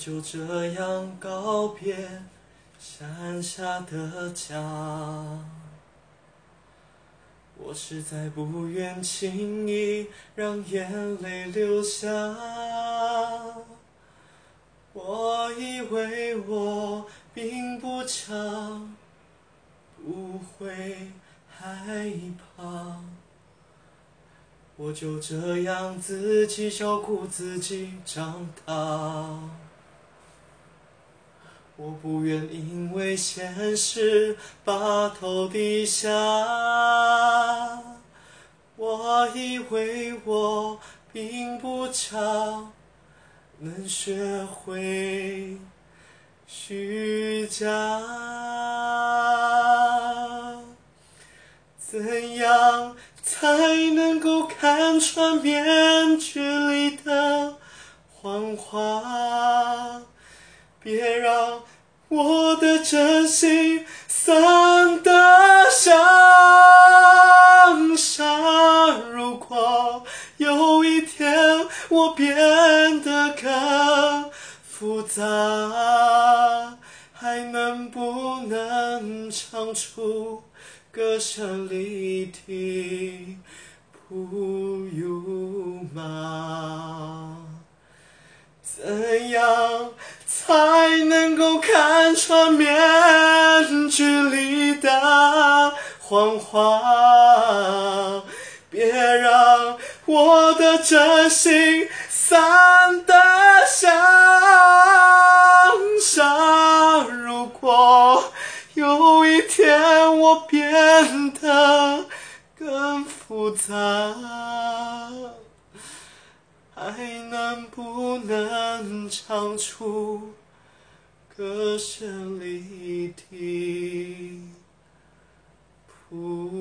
就这样告别山下的家。我实在不愿轻易让眼泪流下。我以为我并不强，不会害怕。我就这样自己照顾自己长大。我不愿因为现实把头低下。我以为我并不差，能学会虚假。怎样？才能够看穿面具里的谎话，别让我的真心散得像沙。如果有一天我变得更复杂，还能不能唱出？歌声里的普悠玛，穿面具里的谎话？别让我的真心散得像沙。如果。有一天我变得更复杂，还能不能唱出歌声里的谱？